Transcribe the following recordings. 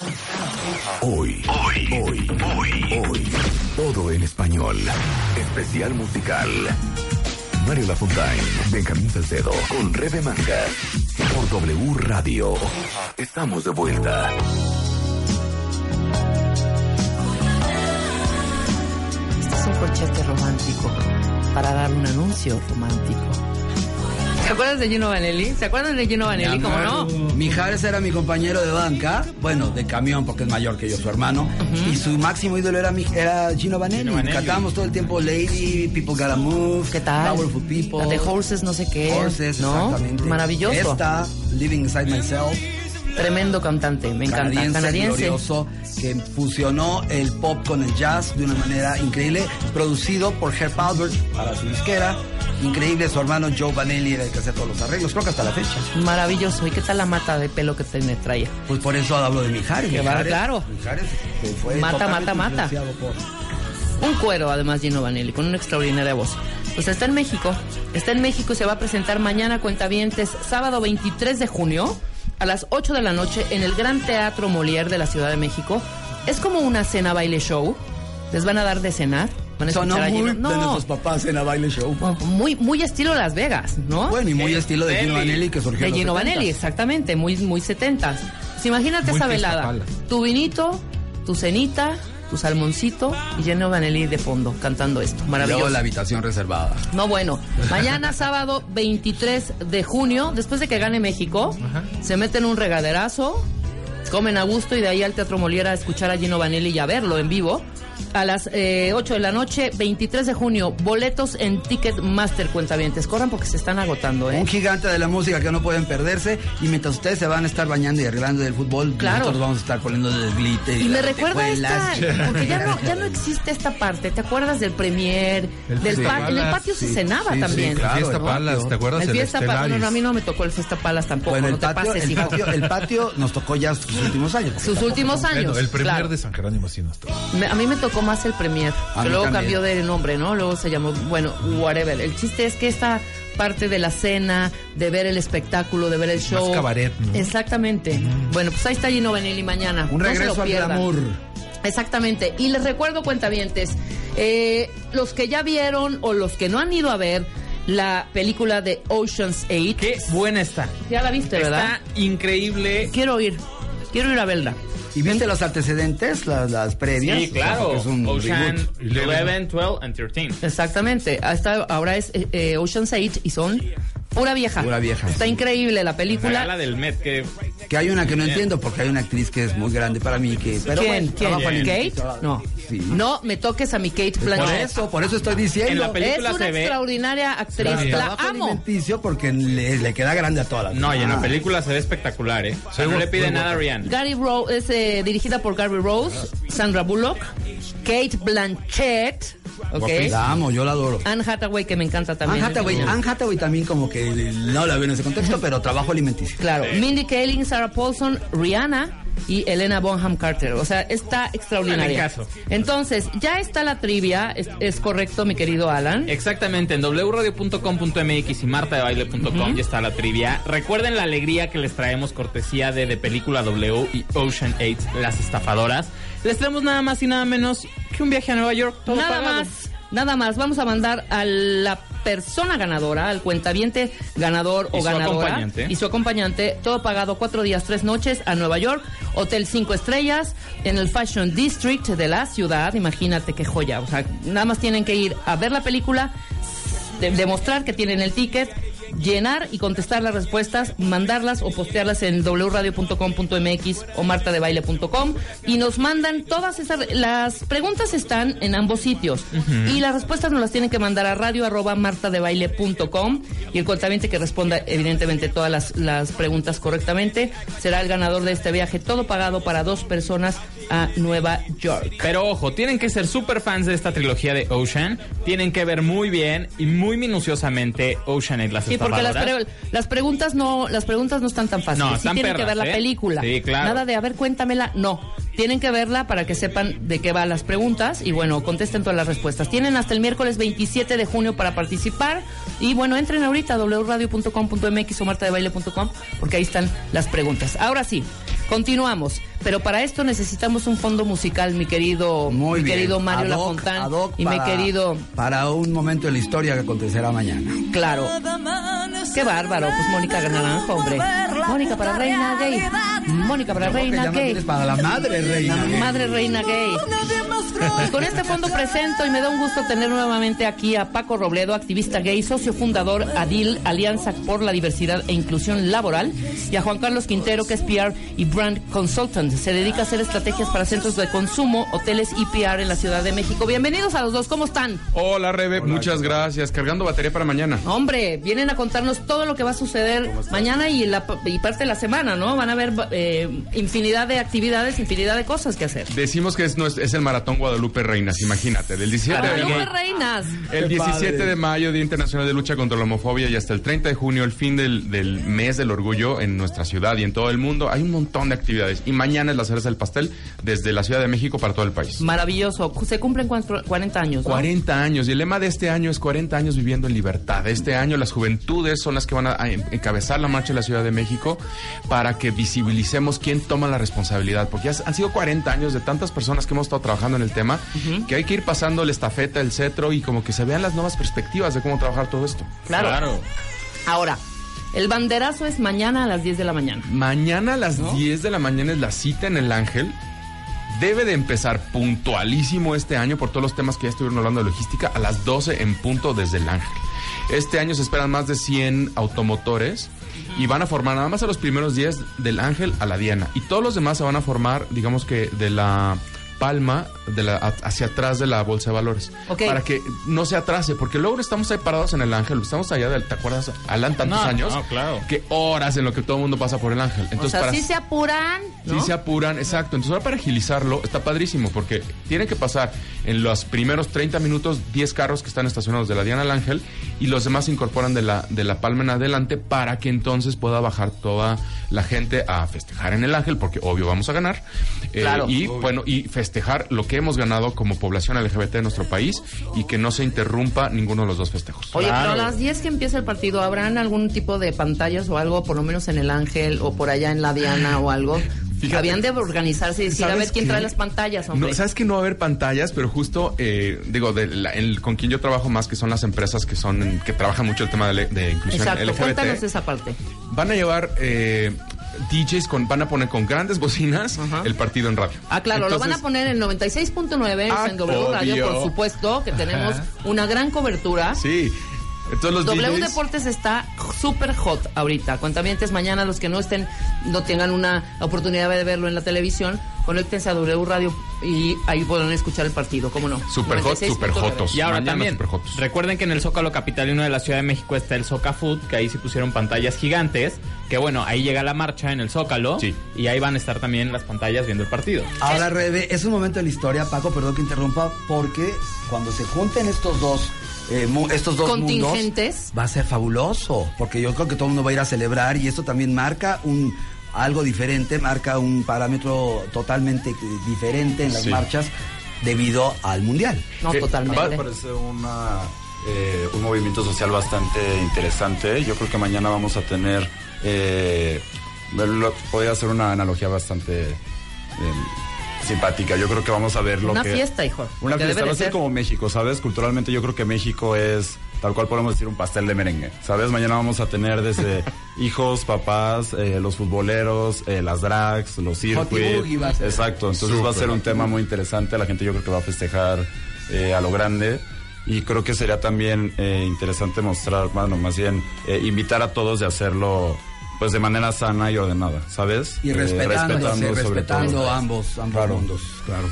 Hoy, hoy, hoy, hoy, hoy. Todo en español. Especial musical. Mario Lafontaine, Benjamín Salcedo, con Rebe Manga. Por W Radio. Estamos de vuelta. Este es un corchete romántico para dar un anuncio romántico. ¿Se acuerdan de Gino Vanelli? ¿Se acuerdan de Gino Vanelli? ¿Cómo no? Mijares era mi compañero de banca, bueno, de camión porque es mayor que yo, su hermano, y su máximo ídolo era, mi- era Gino Vanelli. Gino Vanelli. Cantábamos todo el tiempo Lady, People Gotta Move, ¿Qué tal? Powerful People, La de Horses, no sé qué. Horses, ¿no? exactamente. Maravilloso. Esta, Living Inside Myself, Tremendo cantante, me encanta. canadiense, Canadiense. glorioso, que fusionó el pop con el jazz de una manera increíble, producido por Herb Albert para su disquera. Increíble, su hermano Joe Vanelli era el que hacía todos los arreglos, creo que hasta la fecha. Maravilloso. ¿Y qué tal la mata de pelo que te traía? Pues por eso hablo de Mijares. Que va, claro. Mijares, que fue Mata, mata, mata. por- Un cuero, además, Gino Vanelli, con una extraordinaria voz. Pues está en México. Está en México y se va a presentar mañana, Cuentavientes, sábado 23 de junio, a las 8 de la noche, en el Gran Teatro Molière de la Ciudad de México. Es como una cena baile show. Les van a dar de cenar. Van a Sonó muy de No, nuestros papás en la baile show. muy, muy estilo Las Vegas, ¿no? Bueno, y muy estilo de Gino Vanelli que surgió De en los Gino 70s. Vanelli, exactamente, muy, muy setentas. Pues imagínate Muy esa velada. pala. Tu vinito, tu cenita, tu salmoncito y Gino Vanelli de fondo cantando esto. Luego Maravilloso. la habitación reservada. No, bueno, mañana sábado 23 de junio, después de que gane México, se meten un regaderazo, comen a gusto y de ahí al Teatro Moliera a escuchar a Gino Vanelli y a verlo en vivo. A las eh, 8 de la noche, 23 de junio, boletos en Ticketmaster Cuentavientes. Corran porque se están agotando, ¿eh? Un gigante de la música que no pueden perderse. Y mientras ustedes se van a estar bañando y arreglando del fútbol, Claro. nosotros vamos a estar poniendo el glitter. Y me las recuerda esta, porque ya no, ya no existe esta parte. ¿Te acuerdas del premier? El Del Fiesta pa- en el patio se sí, cenaba sí, sí, también. claro, Fiesta ¿no? Palas, ¿te acuerdas? El fiesta Palas, no, no, a mí no me tocó el fiesta palas tampoco. Bueno, no el te patio, pases, el, hijo. patio, el patio nos tocó ya sus últimos años. Sus últimos años. Bueno, el premier claro. de San Jerónimo sí nos tocó. Me- a mí me tocó más el premier, A que luego también. cambió de nombre, ¿no? Luego se llamó, bueno, whatever. El chiste es que esta parte de la cena, de ver el espectáculo, de ver el show. cabaret, ¿no? Exactamente. Bueno, pues ahí está Gino Vanelli mañana. Un No se lo regreso al pierdan. glamour. Exactamente. Y les recuerdo, cuentavientes, eh, los que ya vieron o los que no han ido a ver la película de Ocean's 8. Qué buena está. Ya la viste, ¿verdad? Está increíble. Quiero ir. Quiero ir a verla. ¿Y viste los antecedentes, las, las previas? Sí, claro. Es un Ocean reboot. 11, 12 and 13. Exactamente. Hasta ahora es eh, eh, Ocean's 8 y son pura vieja. Pura vieja. Está increíble la La película. gala del Met, que Que hay una que no entiendo porque hay una actriz que es muy grande para mí. Que, pero ¿Quién? bueno, ¿Quién? ¿Kate? No. Sí. No me toques a mi Kate Por Blanchett. eso, por eso estoy diciendo. En la Es una se ve- extraordinaria actriz. La Trabajo amo. alimenticio porque le, le queda grande a todas las No, y en la película se ve espectacular, ¿eh? O sea, no le pide nada a Rihanna. Gary Rose es eh, dirigida por Gary Rose, Sandra Bullock, Kate Blanchett, ¿ok? La amo, yo la adoro. Anne Hathaway que me encanta también. Anne Hathaway, Anne Hathaway también como que no la veo en ese contexto, pero trabajo alimenticio. Claro, Mindy Kaling, Sarah Paulson, Rihanna y Elena Bonham Carter. O sea, está extraordinaria. Entonces, ya está la trivia, es, es correcto, mi querido Alan. Exactamente, en wradio.com.mx y martadebaile.com ya está la trivia. Recuerden la alegría que les traemos cortesía de, de Película W y Ocean 8, Las Estafadoras. Les traemos nada más y nada menos que un viaje a Nueva York. todo Nada pagado. más, nada más. Vamos a mandar a la persona ganadora, al cuentaviente ganador Y o su ganadora y su acompañante, todo pagado cuatro días, tres noches a Nueva York, hotel cinco estrellas en el Fashion District de la ciudad. Imagínate qué joya. O sea, nada más tienen que ir a ver la película, de- demostrar que tienen el ticket, llenar y contestar las respuestas, mandarlas o postearlas en wradio.com.mx o martadebaile.com y nos mandan todas esas las preguntas están en ambos sitios. Y las respuestas nos las tienen que mandar a radio arroba martadebaile.com y el contamiento que responda evidentemente todas las, las preguntas correctamente será el ganador de este viaje todo pagado para dos personas a Nueva York. Pero ojo, tienen que ser super fans de esta trilogía de Ocean. Tienen que ver muy bien y muy minuciosamente Ocean 8, Las Sí, porque las, pre- las preguntas no las preguntas no están tan fáciles. No, sí tienen que ver la ¿eh? película. Sí, claro. Nada de, a ver, cuéntamela. No. Tienen que verla para que sepan de qué van las preguntas y bueno, contesten todas las respuestas. Tienen hasta el miércoles 27 de junio para participar y bueno, entren ahorita a wradio.com.mx o martadebaile.com porque ahí están las preguntas. Ahora sí, continuamos. Pero para esto necesitamos un fondo musical, mi querido, Muy mi bien. querido Mario hoc, Lafontán y mi para- querido, Para un momento de la historia que acontecerá mañana. claro. Qué bárbaro, pues Mónica Naranjo, hombre. Mónica para reina gay. Mónica para reina no gay. para la madre reina. La madre reina gay. Y con este fondo presento y me da un gusto tener nuevamente aquí a Paco Robledo, activista gay, socio fundador ADIL, Alianza por la Diversidad e Inclusión Laboral, y a Juan Carlos Quintero, que es PR y Brand Consultant. Se dedica a hacer estrategias para centros de consumo, hoteles y PR en la Ciudad de México. Bienvenidos a los dos, ¿cómo están? Hola Rebe, muchas gracias. Cargando batería para mañana. Hombre, vienen a contarnos todo lo que va a suceder mañana y, la, y parte de la semana, ¿no? Van a haber eh, infinidad de actividades, infinidad de cosas que hacer. Decimos que es, no es, es el maratón Guadalupe Reinas, imagínate, del 17 de Guadalupe Reinas. El Qué 17 padre. de mayo, Día Internacional de Lucha contra la Homofobia, y hasta el 30 de junio, el fin del, del mes del orgullo en nuestra ciudad y en todo el mundo. Hay un montón de actividades. Y mañana es la cereza del pastel desde la Ciudad de México para todo el país. Maravilloso. Se cumplen cuatro- 40 años, ¿no? 40 años. Y el lema de este año es 40 años viviendo en libertad. Este año las juventudes son las que van a, a encabezar la marcha de la Ciudad de México para que visibilicemos quién toma la responsabilidad. Porque ya han sido 40 años de tantas personas que hemos estado trabajando en el tema que hay que ir pasando la estafeta, el cetro y como que se vean las nuevas perspectivas de cómo trabajar todo esto. Claro. Ahora, el banderazo es mañana a las 10 de la mañana. Mañana a las 10 de la mañana es la cita en el Ángel. Debe de empezar puntualísimo este año por todos los temas que ya estuvieron hablando de logística a las 12 en punto desde el Ángel. Este año se esperan más de 100 automotores y van a formar nada más a los primeros días del Ángel a la Diana. Y todos los demás se van a formar, digamos que de la palma de la, hacia atrás de la bolsa de valores. Ok. Para que no se atrase, porque luego estamos ahí parados en el Ángel, estamos allá, del, ¿te acuerdas? Alan, tantos No, años. no, claro. Que horas en lo que todo el mundo pasa por el Ángel. Entonces, o sea, para sí se apuran, ¿no? Sí se apuran, exacto. Entonces ahora para agilizarlo está padrísimo porque tiene que pasar en los primeros 30 minutos 10 carros que están estacionados de la Diana al Ángel y los demás se incorporan de la, de la Palma en adelante para que entonces pueda bajar toda la gente a festejar en el Ángel porque obvio vamos a ganar. Eh, Claro. y bueno, y festejar lo que hemos ganado como población LGBT de nuestro país y que no se interrumpa ninguno de los dos festejos. Oye, Claro. pero a las 10 que empieza el partido, ¿habrán algún tipo de pantallas o algo, por lo menos en el Ángel o por allá en la Diana o algo? Fíjate. Habían de organizarse y decir, a ¿Sabes ver quién qué? trae las pantallas, hombre. No, Sabes que no va a haber pantallas, pero justo, eh, digo, de la- el- con quien yo trabajo más, que son las empresas que son que trabajan mucho el tema de, de inclusión Exacto, LGBT, cuéntanos esa parte. van a llevar eh, DJs con, van a poner con grandes bocinas el partido en radio. Ah, claro, lo van a poner en 96.9 Ah, en W Radio, por supuesto, que tenemos una gran cobertura. Sí. Entonces los W DJs, Deportes está súper hot ahorita. Cuentamientos mañana los que no estén, no tengan una oportunidad de verlo en la televisión, conéctense a W Radio y ahí podrán escuchar el partido, ¿cómo no? Super hot, 96.9. super jotos. Y ahora Mañana también, recuerden que en el Zócalo Capitalino de la Ciudad de México está el Soca Food, que ahí sí pusieron pantallas gigantes, que bueno, ahí llega la marcha en el Zócalo, Sí. y ahí van a estar también las pantallas viendo el partido. Ahora, Rebe, es un momento de la historia, Paco, perdón que interrumpa, porque cuando se junten estos dos, eh, estos dos Contingentes. mundos, va a ser fabuloso, porque yo creo que todo el mundo va a ir a celebrar y esto también marca un algo diferente, marca un parámetro totalmente eh, diferente en las Sí. marchas debido al mundial. No, Eh, totalmente. parece una, eh, un movimiento social bastante interesante. Yo creo que mañana vamos a tener, eh, lo- podría ser una analogía bastante eh, simpática. Yo creo que vamos a ver lo Una que... fiesta, hijo. Una fiesta, va a ser como México, ¿sabes? Culturalmente yo creo que México es, tal cual podemos decir, un pastel de merengue, ¿sabes? Mañana vamos a tener desde hijos, papás, eh, los futboleros, eh, las drags, los ser. Exacto, entonces va a ser un tema muy interesante. La gente yo creo que va a festejar eh, a lo grande. Y creo que sería también eh, interesante mostrar, bueno, más bien eh, invitar a todos de hacerlo pues de manera sana y ordenada, ¿sabes? Y Eh, respetándose, sobre respetando ambos, ambos Claro. mundos, claro.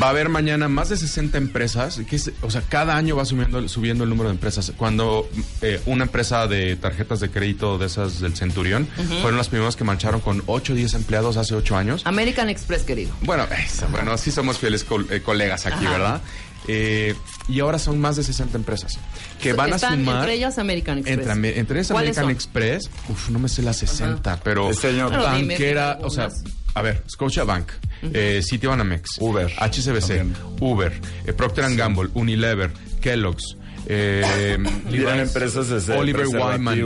Va a haber mañana más de 60 empresas, que es- o sea, cada año va subiendo, subiendo el número de empresas. Cuando eh, una empresa de tarjetas de crédito de esas del Centurión fueron las primeras que marcharon con 8 o 10 empleados hace 8 años. American Express, querido. Bueno, eso, bueno, sí somos fieles eh, colegas aquí, Ajá. ¿verdad? Eh, y ahora son más de 60 empresas que van Están a sumar. entre ellas American Express. Entre, entre ellas ¿Cuáles American son? Express, uf, no me sé las 60, pero Este año- banquera, dime o sea, algunas. A ver, Scotiabank, eh, Citibanamex, Uber. HCBC, también. Uber, eh, Procter and Gamble, Unilever, Kellogg's, eh, Vienen Levi's, empresas de Oliver Wyman.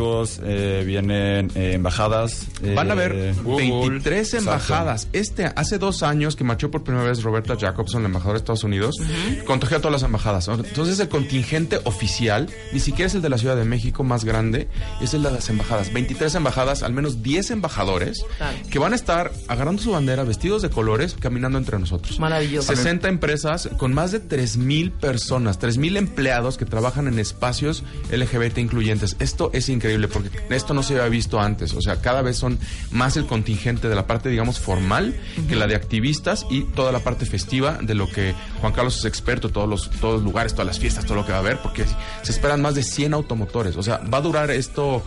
eh, vienen eh, embajadas. Van a haber eh, 23 Exacto. embajadas. Este, hace dos años que marchó por primera vez Roberta Jacobson, la embajadora de Estados Unidos, contagió a todas las embajadas. Entonces el contingente oficial, ni siquiera es el de la Ciudad de México más grande, es el de las embajadas. 23 embajadas, al menos 10 embajadores que van a estar agarrando su bandera, vestidos de colores, caminando entre nosotros. Maravilloso. 60 empresas con más de 3.000 personas, 3.000 empleados que trabajan en espacios LGBT incluyentes. Esto es increíble porque esto no se había visto antes. O sea, cada vez son más el contingente de la parte, digamos, formal que la de activistas y toda la parte festiva de lo que Juan Carlos es experto, todos los, todos lugares, todas las fiestas, todo lo que va a haber, porque se esperan más de 100 automotores. O sea, va a durar esto,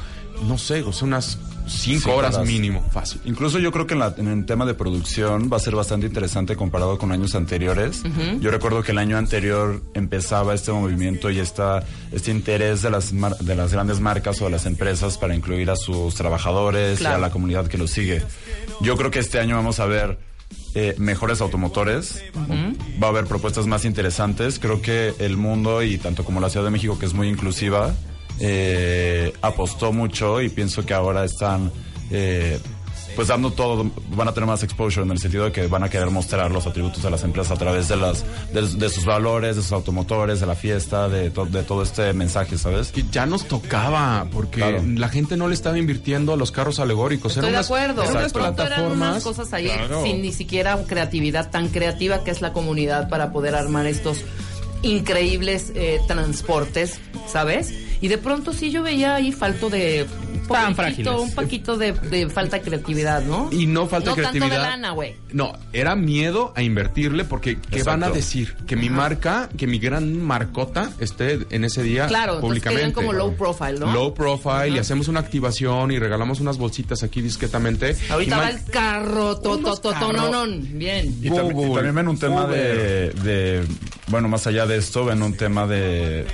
no sé, o sea, unas 5 Cinco horas, horas. mínimo, fácil. Incluso yo creo que en, la- en el tema de producción va a ser bastante interesante comparado con años anteriores. Yo recuerdo que el año anterior empezaba este movimiento y esta, este interés de las, mar- de las grandes marcas o de las empresas para incluir a sus trabajadores y a la comunidad que los sigue. Yo creo que este año vamos a ver eh, mejores automotores, va a haber propuestas más interesantes. Creo que el mundo y tanto como la Ciudad de México, que es muy inclusiva, eh, apostó mucho y pienso que ahora están eh, pues dando todo, van a tener más exposure en el sentido de que van a querer mostrar los atributos de las empresas a través de las de, de sus valores, de sus automotores, de la fiesta, de, to- de todo este mensaje, ¿sabes? Que ya nos tocaba, porque Claro. la gente no le estaba invirtiendo a los carros alegóricos. Estoy Eran de unas- acuerdo. eran unas eran plataformas. unas cosas ahí Claro. sin ni siquiera creatividad tan creativa que es la comunidad para poder armar estos increíbles eh, transportes, ¿sabes? Y de pronto sí yo veía ahí falto de poquitito, frágiles. un poquito de, de falta de creatividad, ¿no? Y no falta no creatividad. tanto de lana, güey. No, era miedo a invertirle porque ¿qué Exacto. van a decir? Que mi marca, que mi gran marcota esté en ese día Claro, públicamente. querían como low profile, ¿no? Low profile y hacemos una activación y regalamos unas bolsitas aquí discretamente. Ahorita va el carro, to, to, Unos to, to, carros. no, no, bien. Y, también- y también ven un tema de- bueno, más allá de esto, ven un tema de,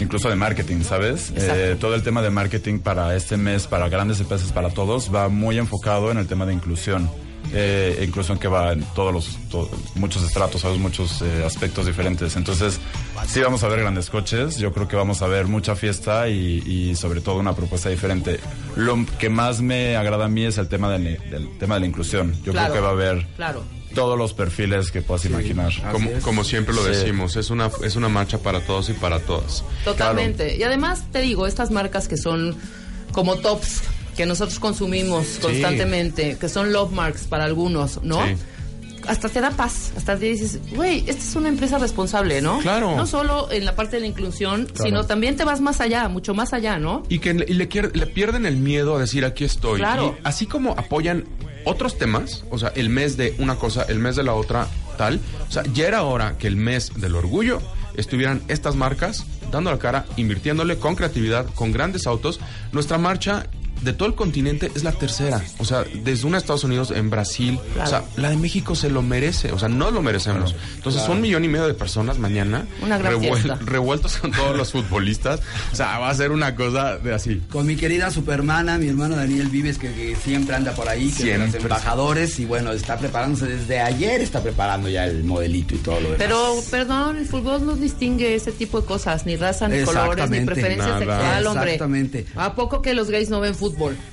incluso de marketing, ¿sabes? Eh, todo el tema de marketing para este mes, para grandes empresas, para todos, va muy enfocado en el tema de inclusión. Eh, inclusión que va en todos los, to- muchos estratos, ¿sabes? Muchos eh, aspectos diferentes. Entonces, sí vamos a ver grandes coches, yo creo que vamos a ver mucha fiesta y, y sobre todo una propuesta diferente. Lo que más me agrada a mí es el tema de, la- del tema de la inclusión. Yo Claro. creo que va a haber Claro. todos los perfiles que puedas imaginar. Como, como siempre lo Sí. decimos, es una, es una marcha para todos y para todas. Totalmente. Y además, te digo, estas marcas que son como tops, que nosotros consumimos constantemente, que son love marks para algunos, ¿no? Sí. Hasta te da paz, hasta te dices, güey, esta es una empresa responsable, ¿no? Claro. No solo en la parte de la inclusión, sino también te vas más allá, mucho más allá, ¿no? Y que le, y le quier- le pierden el miedo a decir aquí estoy. Claro. Y así como apoyan otros temas, o sea, el mes de una cosa, el mes de la otra, tal. O sea, ya era hora que el mes del orgullo estuvieran estas marcas dando la cara, invirtiéndole con creatividad, con grandes autos. Nuestra marcha de todo el continente es la tercera. O sea, desde una Estados Unidos, en Brasil. Claro. O sea, la de México se lo merece. O sea, no lo merecemos. Entonces, un millón y medio de personas mañana Una gran fiesta. revueltos con todos los futbolistas. O sea, va a ser una cosa de así. Con mi querida supermana, mi hermano Daniel Vives, que, que siempre anda por ahí, que es de los embajadores, y bueno, está preparándose desde ayer, está preparando ya el modelito y todo lo demás. Pero, perdón, el fútbol no distingue ese tipo de cosas, ni raza, ni colores, ni preferencia Nada. sexual, hombre. Exactamente. ¿A poco que los gays no ven fútbol?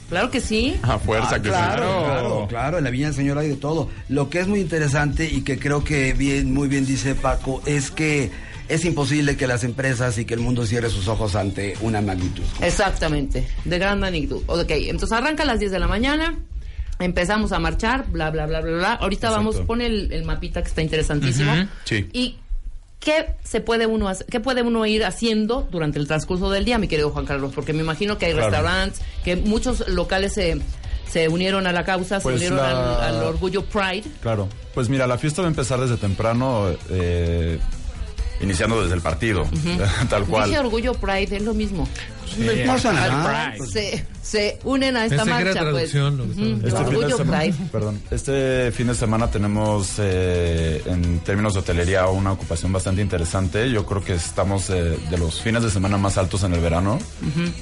Claro que sí. A fuerza Ah, que claro, sí. claro, claro, en la Viña del Señor hay de todo. Lo que es muy interesante y que creo que bien, muy bien dice Paco, es que es imposible que las empresas y que el mundo cierre sus ojos ante una magnitud. Exactamente, de gran magnitud. Ok, entonces arranca a las 10 de la mañana, empezamos a marchar, bla, bla, bla, bla, bla. Ahorita Exacto. vamos, pone el, el mapita que está interesantísimo. Sí. Y ¿qué se puede uno hacer- qué puede uno ir haciendo durante el transcurso del día, mi querido Juan Carlos? Porque me imagino que hay Claro. restaurantes, que muchos locales se, se unieron a la causa, Pues se unieron la- al, al orgullo Pride. Claro. Pues mira, la fiesta va a empezar desde temprano, eh, iniciando desde el partido, tal cual. Dije orgullo Pride, es lo mismo. No nada. Pride. se, se unen a esta Pensé era marcha, pues. lo que. Este fin, de orgullo semana, Pride. perdón, este fin de semana tenemos eh, en términos de hotelería una ocupación bastante interesante. Yo creo que estamos eh, de los fines de semana más altos en el verano.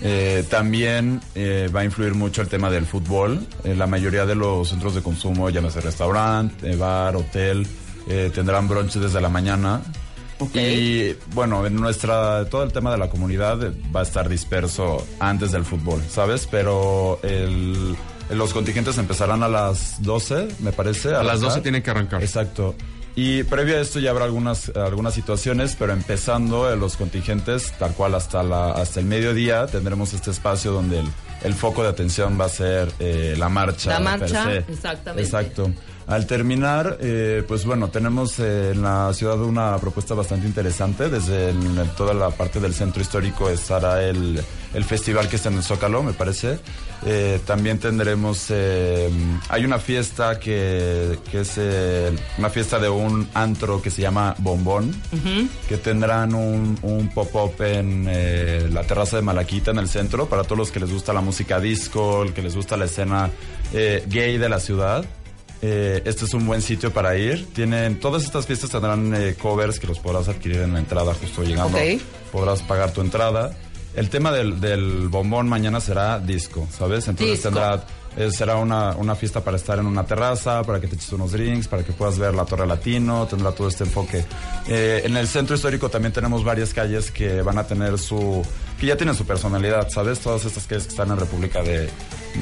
Eh, también eh, va a influir mucho el tema del fútbol. Eh, la mayoría de los centros de consumo, llámese restaurante, bar, hotel, eh, tendrán brunch desde la mañana. Y bueno, en nuestra, todo el tema de la comunidad va a estar disperso antes del fútbol, ¿sabes? Pero el, los contingentes empezarán a las 12, me parece. A las 12 tienen que arrancar. Exacto. Y previo a esto ya habrá algunas, algunas situaciones, pero empezando en los contingentes, tal cual hasta, la, hasta el mediodía, tendremos este espacio donde el, el foco de atención va a ser eh, la marcha. La marcha, per se. exactamente. Exacto. Al terminar, eh, pues bueno, tenemos eh, en la ciudad una propuesta bastante interesante. Desde el- toda la parte del centro histórico estará el, el festival que está en el Zócalo, me parece. Eh, también tendremos, eh, hay una fiesta que, que es eh, una fiesta de un antro que se llama Bombón, que tendrán un, un pop-up en la terraza de Malaquita en el centro para todos los que les gusta la música disco, el que les gusta la escena gay de la ciudad. Eh, este es un buen sitio para ir. Tienen todas estas fiestas tendrán eh, covers que los podrás adquirir en la entrada justo llegando. Ok. Podrás pagar tu entrada. El tema del, del bombón mañana será disco, ¿sabes? Entonces Disco. tendrá eh, será una, una fiesta para estar en una terraza, para que te eches unos drinks, para que puedas ver la Torre Latino, tendrá todo este enfoque. Eh, en el centro histórico también tenemos varias calles que van a tener su, que ya tienen su personalidad, ¿sabes? Todas estas calles que están en República de,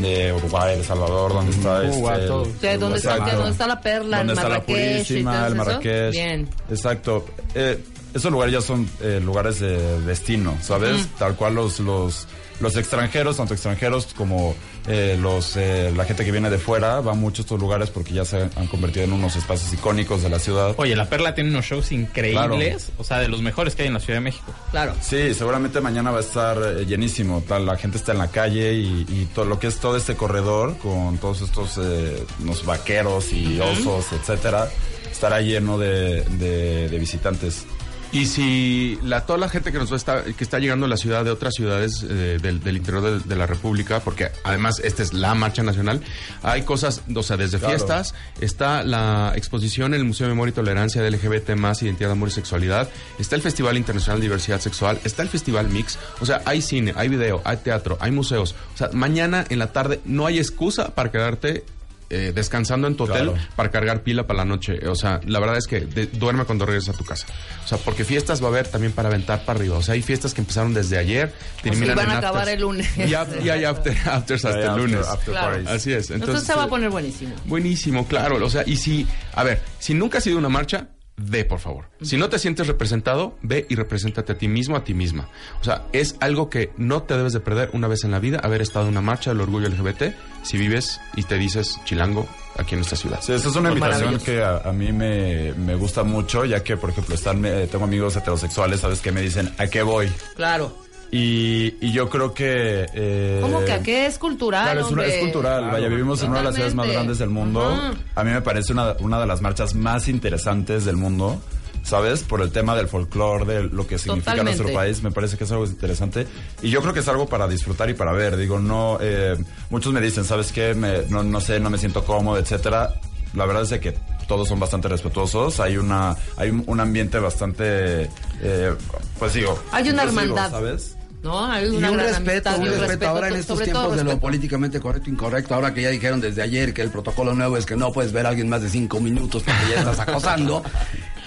de Uruguay, de Salvador, donde está Cuba, este, todo. Sea, ¿dónde está, dónde está la perla? ¿Dónde el está la Marrakech y Purísima, el? Marrakech. Bien. Exacto. Eh, esos lugares ya son eh, lugares de destino, ¿sabes? Tal cual los, los, los extranjeros, tanto extranjeros como eh, los, eh, la gente que viene de fuera, va mucho a estos lugares porque ya se han convertido en unos espacios icónicos de la ciudad. Oye, La Perla tiene unos shows increíbles, o sea, de los mejores que hay en la Ciudad de México. Claro. Sí, seguramente mañana va a estar eh, llenísimo. Tal, la gente está en la calle y, y todo lo que es todo este corredor con todos estos eh, unos vaqueros y osos, etcétera, estará lleno de, de- de visitantes. Y si la, toda la gente que nos va a estar- que está llegando a la ciudad de otras ciudades eh, del, del interior de, de la República, porque además esta es la marcha nacional, hay cosas, o sea, desde Claro. fiestas, está la exposición en el Museo de Memoria y Tolerancia de LGBT más Identidad, Amor y Sexualidad, está el Festival Internacional de Diversidad Sexual, está el Festival Mix, o sea, hay cine, hay video, hay teatro, hay museos. O sea, mañana en la tarde no hay excusa para quedarte eh, descansando en tu hotel Claro. para cargar pila para la noche. O sea, la verdad es que de- duerme cuando regreses a tu casa. O sea, porque fiestas va a haber también para aventar para arriba. O sea, hay fiestas que empezaron desde ayer, terminan van en a acabar afters. el lunes. Y, hay after- afters hasta el lunes. after Claro. parties. Así es. Entonces, Entonces, se va a poner buenísimo. Buenísimo, claro. O sea, y si, a ver, si nunca has ido a una marcha, ve, por favor. Si no te sientes representado, ve y represéntate a ti mismo, a ti misma. O sea, es algo que no te debes de perder una vez en la vida, haber estado en una marcha del orgullo LGBT, si vives y te dices chilango aquí en nuestra ciudad. Sí, esta es una invitación que a, a mí me, me gusta mucho, ya que, por ejemplo, están, eh, tengo amigos heterosexuales, ¿sabes? Que me dicen, ¿a qué voy? Claro. Y, y yo creo que... eh, ¿Cómo que a qué es cultural? Claro, es, una- es cultural. Vaya, vivimos en una de las ciudades más grandes del mundo. Ajá. A mí me parece una, una de las marchas más interesantes del mundo. ¿Sabes? Por el tema del folclore, de lo que significa Totalmente. nuestro país, me parece que es algo interesante. Y yo creo que es algo para disfrutar y para ver. Digo, no. eh, muchos me dicen, ¿sabes qué? Me- no, no sé, no me siento cómodo, etcétera. La verdad es de que todos son bastante respetuosos. Hay una hay un, un ambiente bastante. eh, pues digo. Hay una inclusivo, hermandad. ¿Sabes? No, hay Y una un gran respeto, amistad y un respeto ahora en to- estos todo tiempos de lo políticamente correcto e incorrecto, ahora que ya dijeron desde ayer que el protocolo nuevo es que no puedes ver a alguien más de cinco minutos porque ya estás acosando.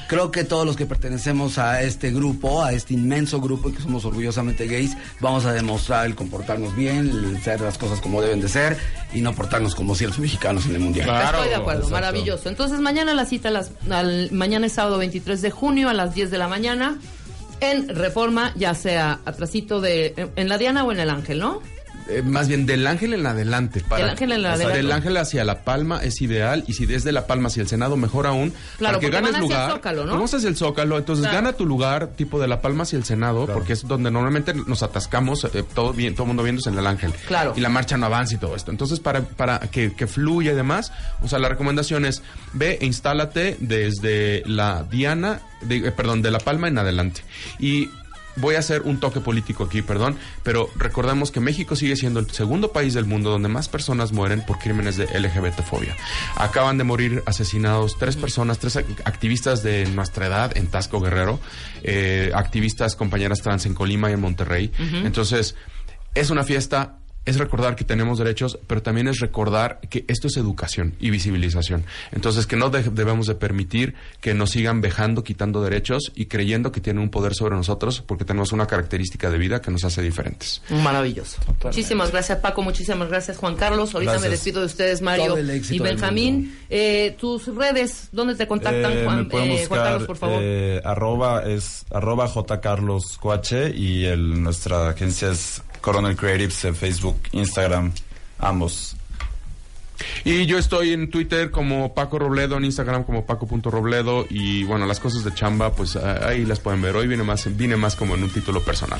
Creo que todos los que pertenecemos a este grupo, a este inmenso grupo y que somos orgullosamente gays, vamos a demostrar el comportarnos bien, el hacer las cosas como deben de ser y no portarnos como ciertos mexicanos en el mundial. Claro, Estoy de acuerdo, exacto. maravilloso. Entonces mañana la cita, las, al- mañana es sábado 23 de junio a las 10 de la mañana en Reforma, ya sea atrasito de, en, en la Diana o en el Ángel, ¿no? Eh, más bien del ángel en adelante. Para, Del ángel en o sea, adelante. Del ángel hacia La Palma es ideal y si desde La Palma hacia el Senado mejor aún. Claro, para que porque ganes van hacia el lugar. Zócalo, ¿no? El Zócalo, entonces Claro. gana tu lugar tipo de La Palma hacia el Senado porque es donde normalmente nos atascamos eh, todo bien, todo el mundo viéndose en el ángel. Claro. Y la marcha no avanza y todo esto. Entonces para para que, que fluya y demás, o sea, la recomendación es ve e instálate desde la Diana, de- eh, perdón, de La Palma en adelante. Y Voy a hacer un toque político aquí, perdón, pero recordemos que México sigue siendo el segundo país del mundo donde más personas mueren por crímenes de LGBT-fobia. Acaban de morir asesinados tres personas, tres ac- activistas de nuestra edad en Tasco Guerrero, eh, activistas, compañeras trans en Colima y en Monterrey. Entonces, es una fiesta es recordar que tenemos derechos, pero también es recordar que esto es educación y visibilización. Entonces, que no de- debemos de permitir que nos sigan vejando, quitando derechos y creyendo que tienen un poder sobre nosotros porque tenemos una característica de vida que nos hace diferentes. Maravilloso. Muchísimas gracias, Paco. Muchísimas gracias, Juan Carlos. Ahorita me despido de ustedes, Mario y Benjamín. Eh, tus redes, ¿dónde te contactan, Eh, Juan, eh, buscar, Juan Carlos, por favor? eh, arroba es arroba jcarloscoache y el, nuestra agencia es Coronel Creatives en Facebook, Instagram, ambos. Y yo estoy en Twitter como Paco Robledo, en Instagram como Paco.robledo y bueno, las cosas de chamba pues ah, ahí las pueden ver. Hoy viene más, vine más como en un título personal.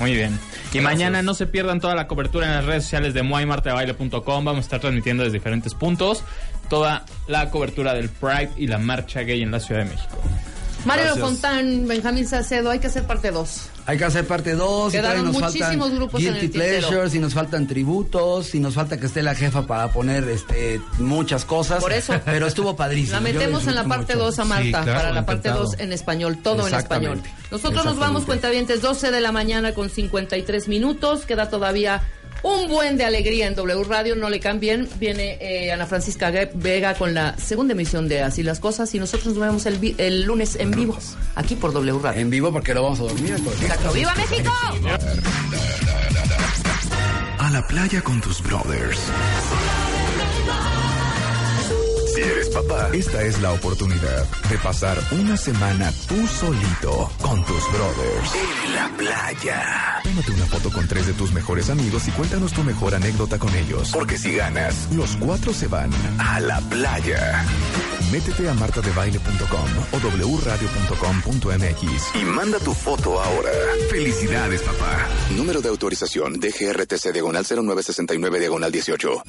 Muy bien. Y mañana no se pierdan toda la cobertura en las redes sociales de muaymartebaile.com. Vamos a estar transmitiendo desde diferentes puntos toda la cobertura del Pride y la marcha gay en la Ciudad de México. Mario gracias. Fontán, Benjamín Salcedo, hay que hacer parte 2. Hay que hacer parte 2. Quedaron nos muchísimos faltan grupos en el tintero. Pleasures y nos faltan tributos y nos falta que esté la jefa para poner este muchas cosas. Por eso. Pero estuvo padrísimo. La metemos en la parte mucho. 2 a Marta, Sí, claro, para la parte encantado. 2 en español, todo en español. Nosotros nos vamos, cuentavientes, 12 de la mañana con 53 minutos. Queda todavía un buen de alegría en W Radio, no le cambien. Viene eh, Ana Francisca Vega con la segunda emisión de Así las Cosas y nosotros nos vemos el lunes en vivo, aquí por W Radio. En vivo porque lo vamos a dormir. pues. Exacto. ¡Viva México! A la playa con tus brothers. Si eres papá, esta es la oportunidad de pasar una semana tú solito con tus brothers. En la playa. Tómate una foto con tres de tus mejores amigos y cuéntanos tu mejor anécdota con ellos. Porque si ganas, los cuatro se van a la playa. Métete a martadebaile.com o wradio.com.mx y manda tu foto ahora. Felicidades, papá. Número de autorización DGRTC diagonal 0969 diagonal 18.